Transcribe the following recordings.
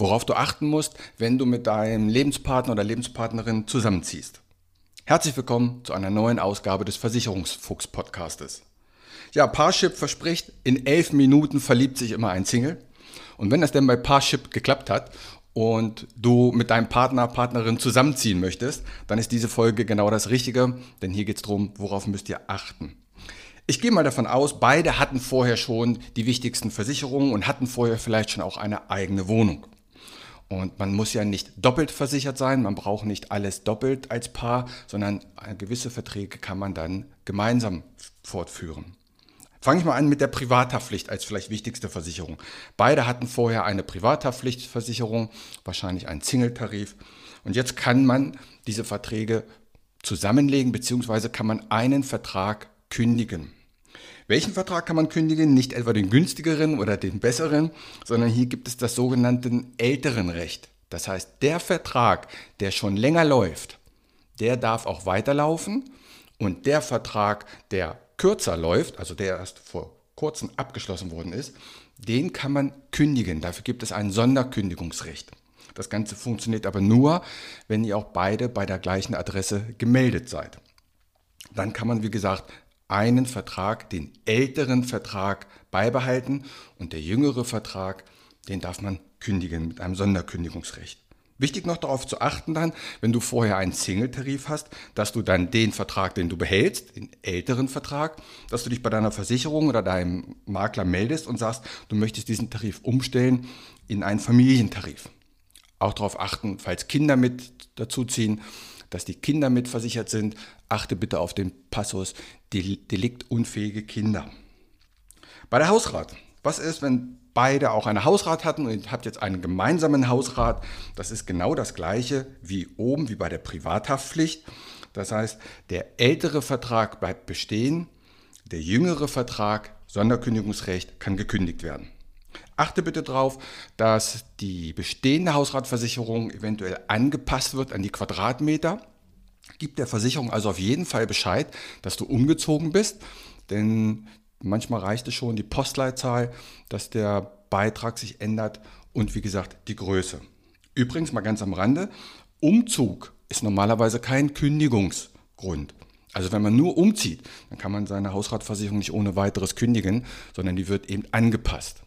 worauf du achten musst, wenn du mit deinem Lebenspartner oder Lebenspartnerin zusammenziehst. Herzlich willkommen zu einer neuen Ausgabe des Versicherungsfuchs-Podcastes. Ja, Parship verspricht, in elf Minuten verliebt sich immer ein Single. Und wenn das denn bei Parship geklappt hat und du mit deinem Partner, Partnerin zusammenziehen möchtest, dann ist diese Folge genau das Richtige, denn hier geht es darum, worauf müsst ihr achten. Ich gehe mal davon aus, beide hatten vorher schon die wichtigsten Versicherungen und hatten vorher vielleicht schon auch eine eigene Wohnung. Und man muss ja nicht doppelt versichert sein, man braucht nicht alles doppelt als Paar, sondern gewisse Verträge kann man dann gemeinsam fortführen. Fange ich mal an mit der Privathaftpflicht als vielleicht wichtigste Versicherung. Beide hatten vorher eine Privathaftpflichtversicherung, wahrscheinlich einen Single-Tarif. Und jetzt kann man diese Verträge zusammenlegen, beziehungsweise kann man einen Vertrag kündigen. Welchen Vertrag kann man kündigen? Nicht etwa den günstigeren oder den besseren, sondern hier gibt es das sogenannte älteren Recht. Das heißt, der Vertrag, der schon länger läuft, der darf auch weiterlaufen und der Vertrag, der kürzer läuft, also der erst vor kurzem abgeschlossen worden ist, den kann man kündigen. Dafür gibt es ein Sonderkündigungsrecht. Das Ganze funktioniert aber nur, wenn ihr auch beide bei der gleichen Adresse gemeldet seid. Dann kann man, wie gesagt, einen Vertrag, den älteren Vertrag beibehalten und der jüngere Vertrag, den darf man kündigen mit einem Sonderkündigungsrecht. Wichtig noch darauf zu achten dann, wenn du vorher einen Single-Tarif hast, dass du dann den Vertrag, den du behältst, den älteren Vertrag, dass du dich bei deiner Versicherung oder deinem Makler meldest und sagst, du möchtest diesen Tarif umstellen in einen Familientarif. Auch darauf achten, falls Kinder mit dazuziehen, dass die Kinder mitversichert sind. Achte bitte auf den Passus deliktunfähige Kinder. Bei der Hausrat. Was ist, wenn beide auch eine Hausrat hatten und ihr habt jetzt einen gemeinsamen Hausrat? Das ist genau das gleiche wie oben, wie bei der Privathaftpflicht. Das heißt, der ältere Vertrag bleibt bestehen, der jüngere Vertrag, Sonderkündigungsrecht, kann gekündigt werden. Achte bitte darauf, dass die bestehende Hausratversicherung eventuell angepasst wird an die Quadratmeter. Gib der Versicherung also auf jeden Fall Bescheid, dass du umgezogen bist, denn manchmal reicht es schon die Postleitzahl, dass der Beitrag sich ändert und wie gesagt die Größe. Übrigens mal ganz am Rande, Umzug ist normalerweise kein Kündigungsgrund. Also wenn man nur umzieht, dann kann man seine Hausratversicherung nicht ohne weiteres kündigen, sondern die wird eben angepasst.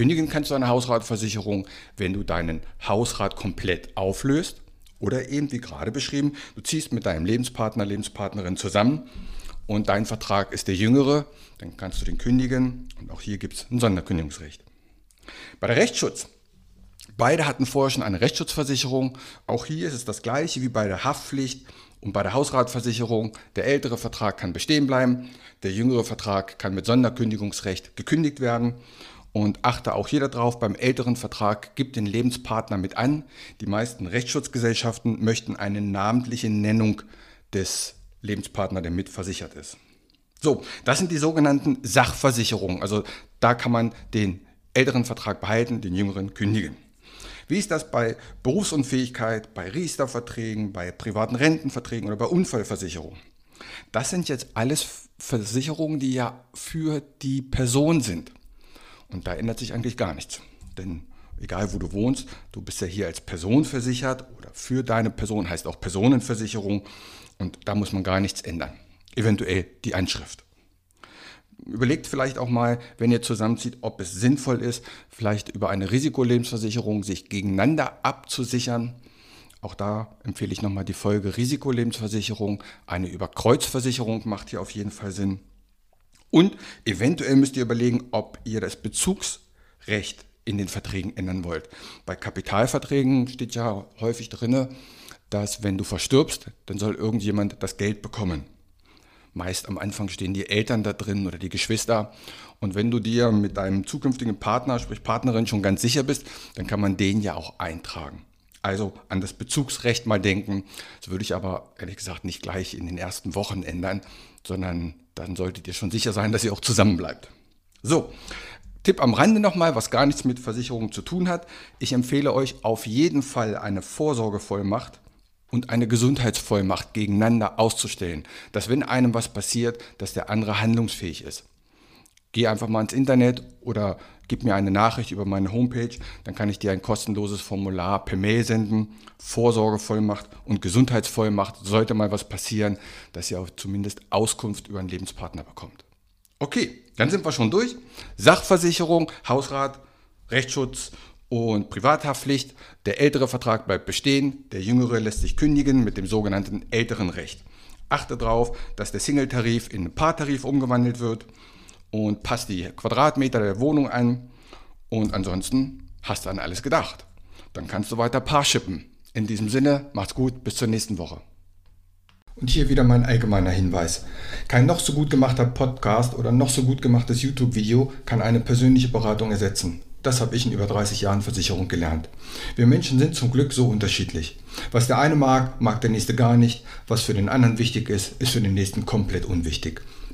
Kündigen kannst du eine Hausratversicherung, wenn du deinen Hausrat komplett auflöst oder eben, wie gerade beschrieben, du ziehst mit deinem Lebenspartner, Lebenspartnerin zusammen und dein Vertrag ist der jüngere, dann kannst du den kündigen und auch hier gibt es ein Sonderkündigungsrecht. Bei der Rechtsschutz. Beide hatten vorher schon eine Rechtsschutzversicherung. Auch hier ist es das gleiche wie bei der Haftpflicht und bei der Hausratversicherung. Der ältere Vertrag kann bestehen bleiben, der jüngere Vertrag kann mit Sonderkündigungsrecht gekündigt werden. Und achte auch hier darauf, beim älteren Vertrag gibt den Lebenspartner mit an. Die meisten Rechtsschutzgesellschaften möchten eine namentliche Nennung des Lebenspartners, der mitversichert ist. So, das sind die sogenannten Sachversicherungen. Also da kann man den älteren Vertrag behalten, den jüngeren kündigen. Wie ist das bei Berufsunfähigkeit, bei Riester-Verträgen, bei privaten Rentenverträgen oder bei Unfallversicherungen? Das sind jetzt alles Versicherungen, die ja für die Person sind. Und da ändert sich eigentlich gar nichts. Denn egal wo du wohnst, du bist ja hier als Person versichert oder für deine Person heißt auch Personenversicherung und da muss man gar nichts ändern. Eventuell die Anschrift. überlegt vielleicht auch mal, wenn ihr zusammenzieht, ob es sinnvoll ist, vielleicht über eine Risikolebensversicherung sich gegeneinander abzusichern. Auch da empfehle ich nochmal die Folge Risikolebensversicherung. Eine Überkreuzversicherung macht hier auf jeden Fall Sinn. Und eventuell müsst ihr überlegen, ob ihr das Bezugsrecht in den Verträgen ändern wollt. Bei Kapitalverträgen steht ja häufig drin, dass wenn du verstirbst, dann soll irgendjemand das Geld bekommen. Meist am Anfang stehen die Eltern da drin oder die Geschwister. Und wenn du dir mit deinem zukünftigen Partner, sprich Partnerin, schon ganz sicher bist, dann kann man den ja auch eintragen. Also an das Bezugsrecht mal denken. Das würde ich aber ehrlich gesagt nicht gleich in den ersten Wochen ändern, sondern dann solltet ihr schon sicher sein, dass ihr auch zusammen bleibt. So, Tipp am Rande nochmal, was gar nichts mit Versicherungen zu tun hat. Ich empfehle euch auf jeden Fall eine Vorsorgevollmacht und eine Gesundheitsvollmacht gegeneinander auszustellen, dass wenn einem was passiert, dass der andere handlungsfähig ist. Geh einfach mal ins Internet oder gib mir eine Nachricht über meine Homepage, dann kann ich dir ein kostenloses Formular per Mail senden. Vorsorgevollmacht und Gesundheitsvollmacht, sollte mal was passieren, dass ihr auch zumindest Auskunft über einen Lebenspartner bekommt. Okay, dann sind wir schon durch. Sachversicherung, Hausrat, Rechtsschutz und Privathaftpflicht. Der ältere Vertrag bleibt bestehen, der jüngere lässt sich kündigen mit dem sogenannten älteren Recht. Achte darauf, dass der Single-Tarif in einen Paartarif umgewandelt wird und passt die Quadratmeter der Wohnung an und ansonsten hast du an alles gedacht. Dann kannst du weiter Paar schippen. In diesem Sinne, macht's gut, bis zur nächsten Woche. Und hier wieder mein allgemeiner Hinweis. Kein noch so gut gemachter Podcast oder noch so gut gemachtes YouTube-Video kann eine persönliche Beratung ersetzen. Das habe ich in über 30 Jahren Versicherung gelernt. Wir Menschen sind zum Glück so unterschiedlich. Was der eine mag, mag der nächste gar nicht. Was für den anderen wichtig ist, ist für den nächsten komplett unwichtig.